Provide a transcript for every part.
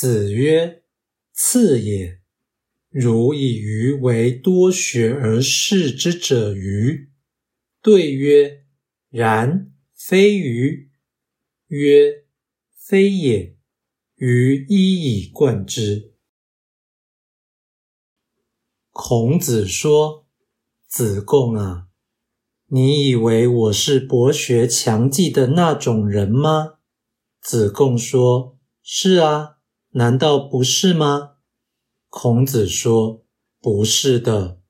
子曰：“次也。如以鱼为多学而视之者鱼。”对曰：“然，非鱼。”曰：“非也。鱼一以贯之。”孔子说：“子贡啊，你以为我是博学强记的那种人吗？”子贡说：“是啊，难道不是吗？”孔子说：“不是的，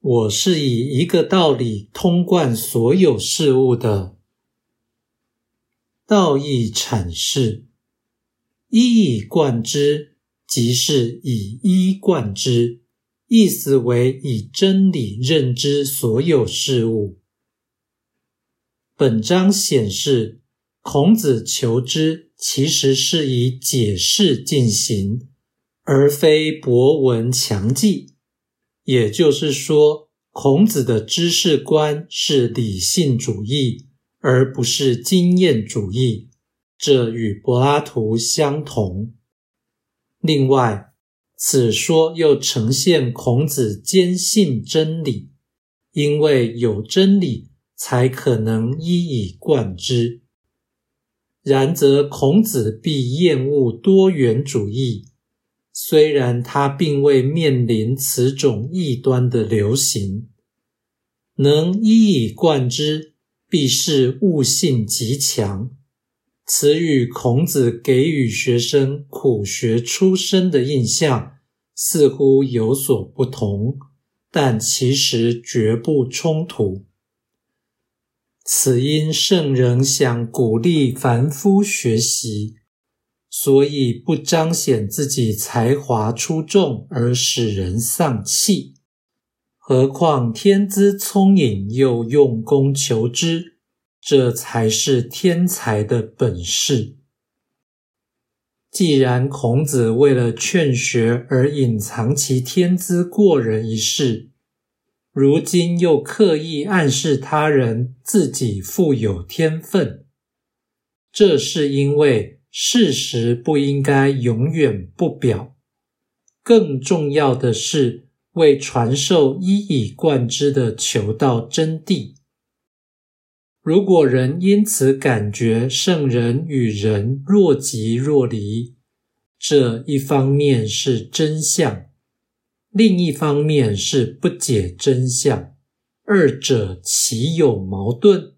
我是以一个道理通贯所有事物的。道义阐释，一以贯之，即是以一贯之。”意思为以真理认知所有事物。本章显示，孔子求知其实是以解释进行，而非博闻强记。也就是说，孔子的知识观是理性主义，而不是经验主义。这与柏拉图相同。另外，此说又呈现孔子坚信真理，因为有真理才可能一以贯之。然则孔子必厌恶多元主义，虽然他并未面临此种异端的流行，能一以贯之，必是悟性极强。此与孔子给予学生苦学出身的印象似乎有所不同，但其实绝不冲突。此因圣人想鼓励凡夫学习，所以不彰显自己才华出众而使人丧气。何况天资聪颖又用功求知。这才是天才的本事。既然孔子为了劝学而隐藏其天资过人一事，如今又刻意暗示他人自己富有天分，这是因为事实不应该永远不表。更重要的是，为传授一以贯之的求道真谛。如果人因此感觉圣人与人若即若离，这一方面是真相，另一方面是不解真相，二者岂有矛盾？